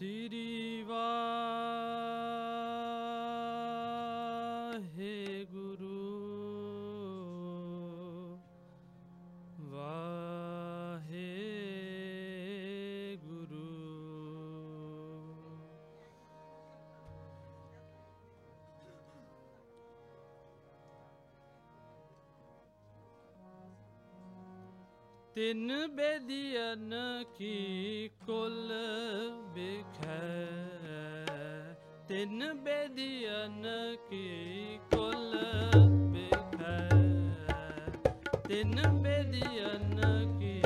ਸ੍ਰੀ ਵਾਹਿਗੁਰੂ ਵਾਹਿਗੁਰੂ ਤਿੰਨ ਬੇਦੀਨ ਕੀ ਕੁੱਲ ਬਿਨ ਬੇਦੀਨ ਕੀ ਕੁਲ ਬੇਖੈ ਤਿਨ ਬੇਦੀਨ ਕੀ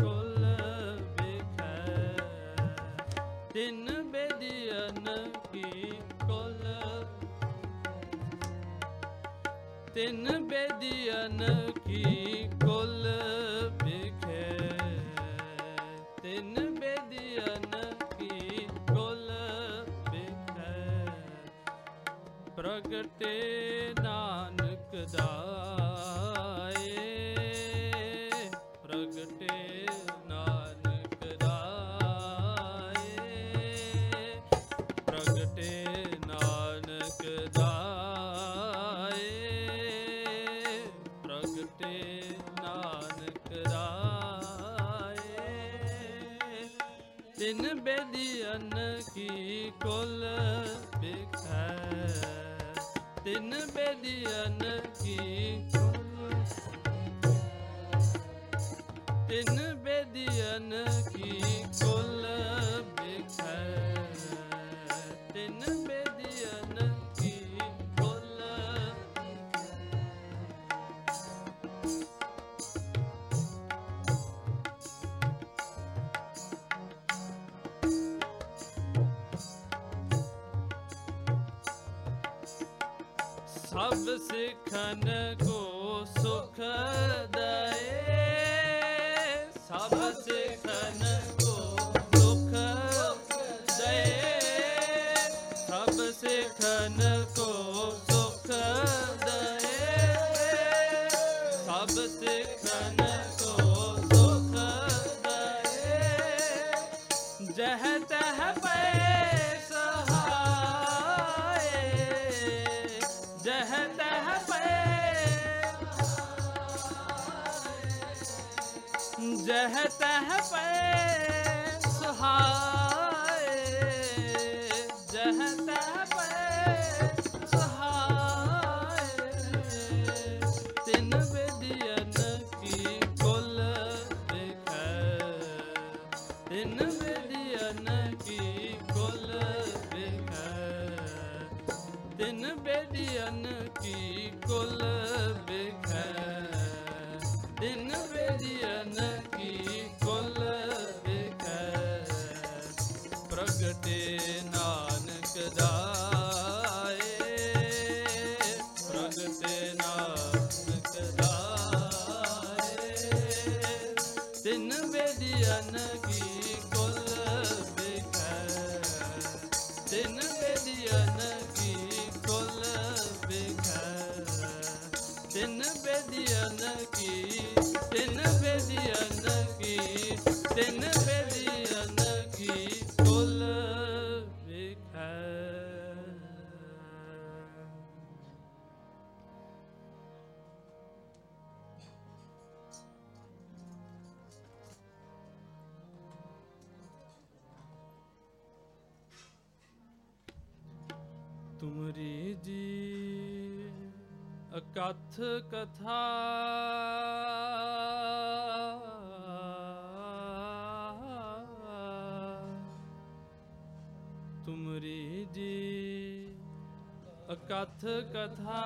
ਕੁਲ ਬੇਖੈ ਤਿਨ ਬੇਦੀਨ ਕੀ ਕੁਲ ਤਿਨ ਬੇਦੀਨ ਕੀ ਕੁਲ ਕਰਤੇ ਨਾਨਕ ਦਾ। ਤਿੰਨ ਬੇਦਿਆਨ ਕੀ ਤਿੰਨ ਬੇਦਿਆਨ ਕੀ ਕੋਲ ਬਿਖੈ तन को सुख जह तह पे सुहा ਤੁਮਰੀ ਜੀ ਅਕਥ ਕਥਾ। ਤੁਮਰੀ ਜੀ ਅਕਥ ਕਥਾ।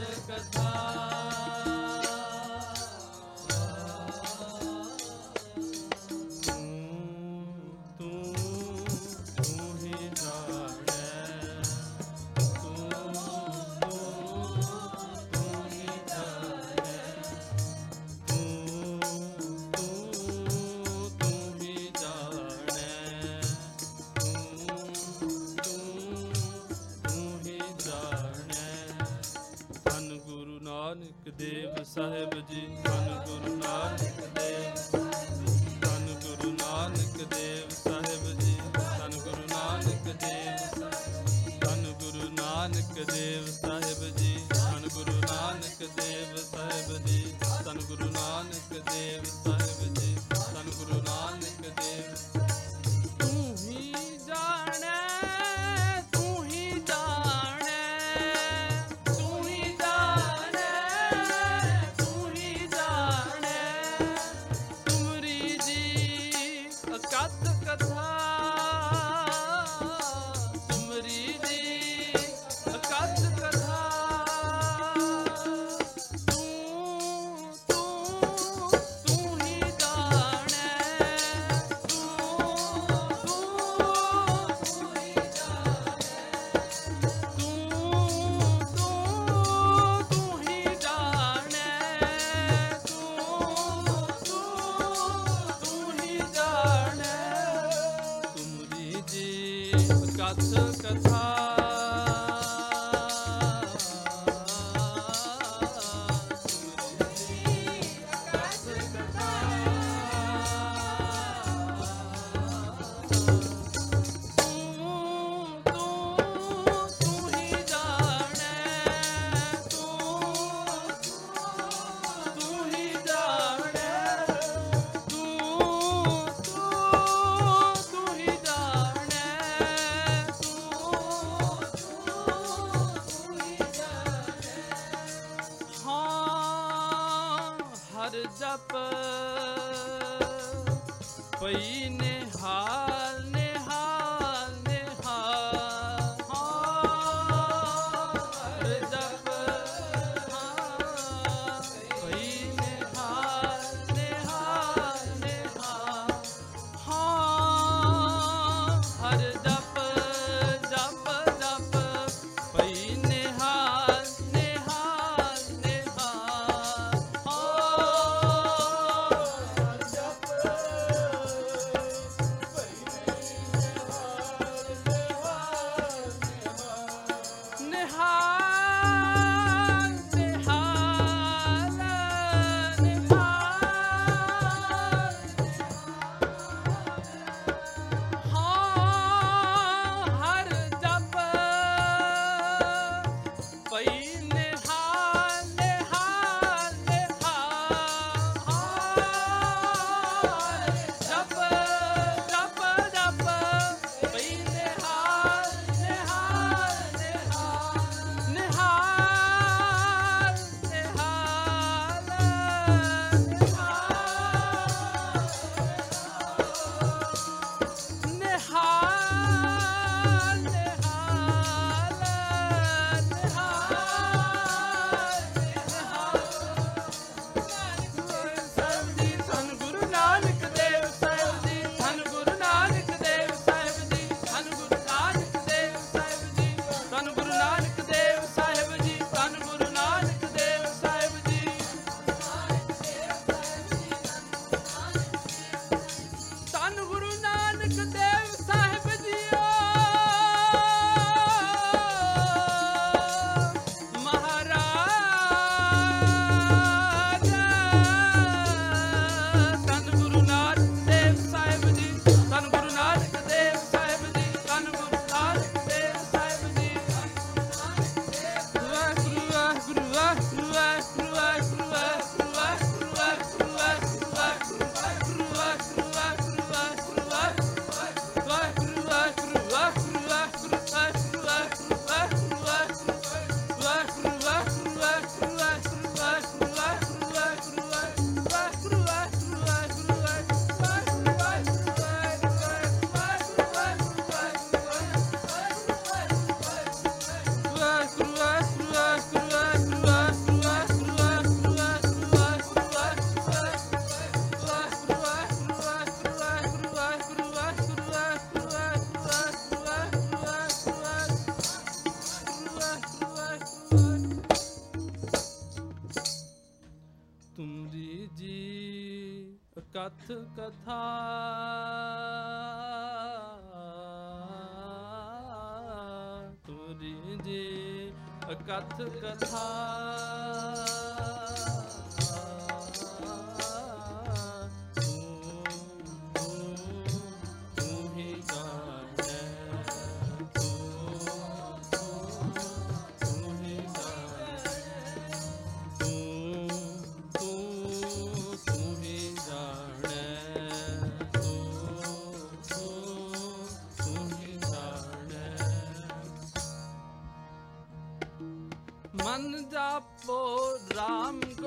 ਕਥ ਕਥਾ ਨਾਨਕ ਜੀ ਕਥ ਪਈ ਨਿਹਾਲ ਕਥਾ। ਤੁਰੀ ਜੀ ਅਕਥ ਕਥਾ।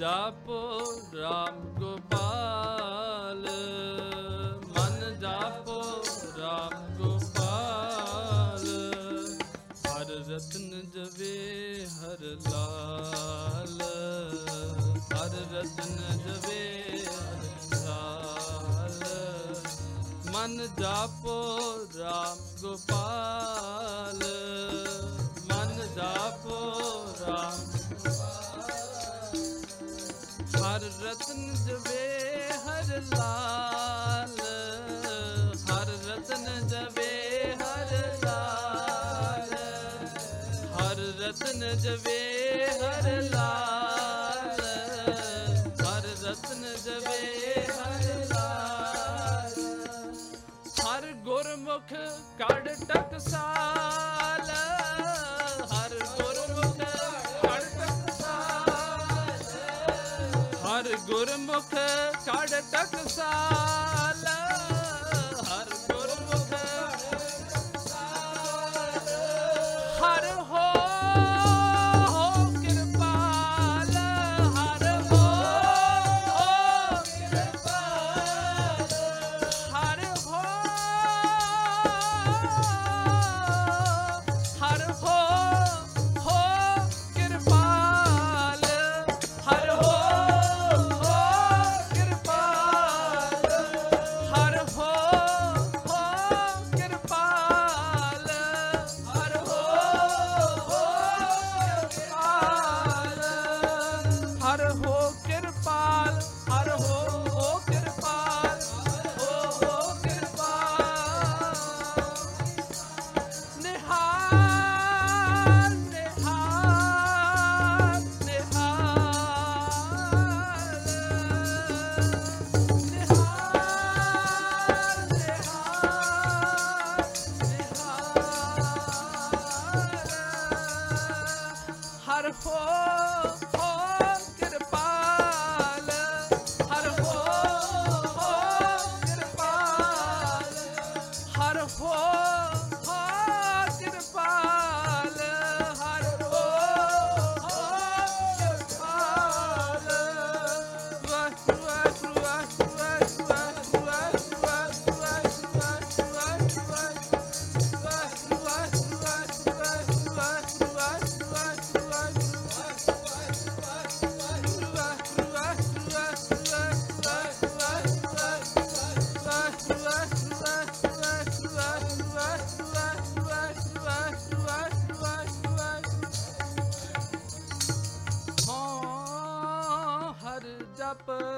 ਜਾਪੋ RAM ਗੋਪਾਲ। ਮਨ ਜਾਪੋ RAM ਰਤਨ ਜਵੇ ਲਾਲ। ਹਰ ਰਤਨ ਜਵੇ ਲਾਲ। ਮਨ ਜਾਪੋ RAM ਗੋਪਾਲ। Love. ਤੱਕ ਤੱਕ ਸਾ Oh. up uh,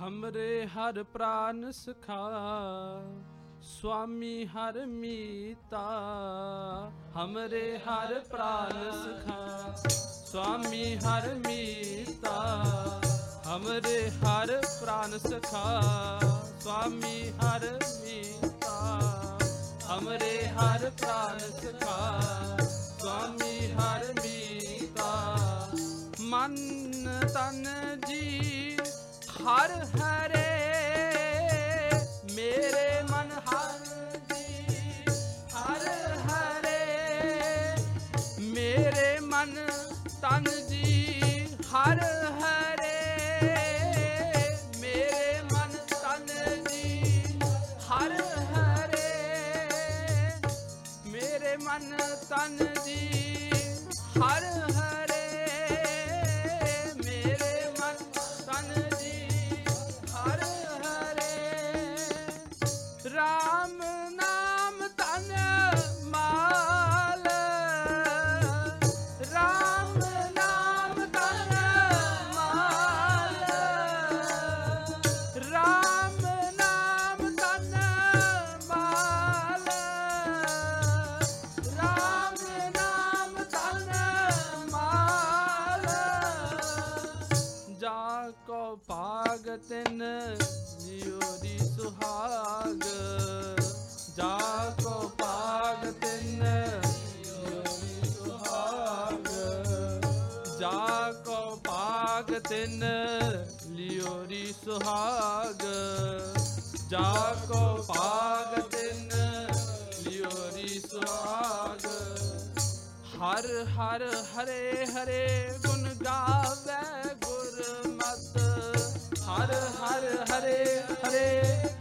हमरे हर प्राण सखा स्वामी हर मीता हमरे हर प्राण सखा स्वामी हर मीता हमरे हर प्राण सखा स्वामी हर मीता हमरे हर प्राण सखा स्वामी हर मीता मन तन जी Harder, harder. ਰਹਾਉ ਭਾਗ ਤਿਨ ਜਿਉ ਦੀ ਸੁਹਾਗ। ਜਾ ਕੋ ਸੁਹਾਗ। ਜਾ ਕੋ ਭਾਗ ਸੁਹਾਗ। ਹਰ ਹਰ ਹਰੇ ਹਰੇ ਗੁਣ ਗਾਵੇ ਗੁਰਮਤਿ। हरे हरे हरे हरे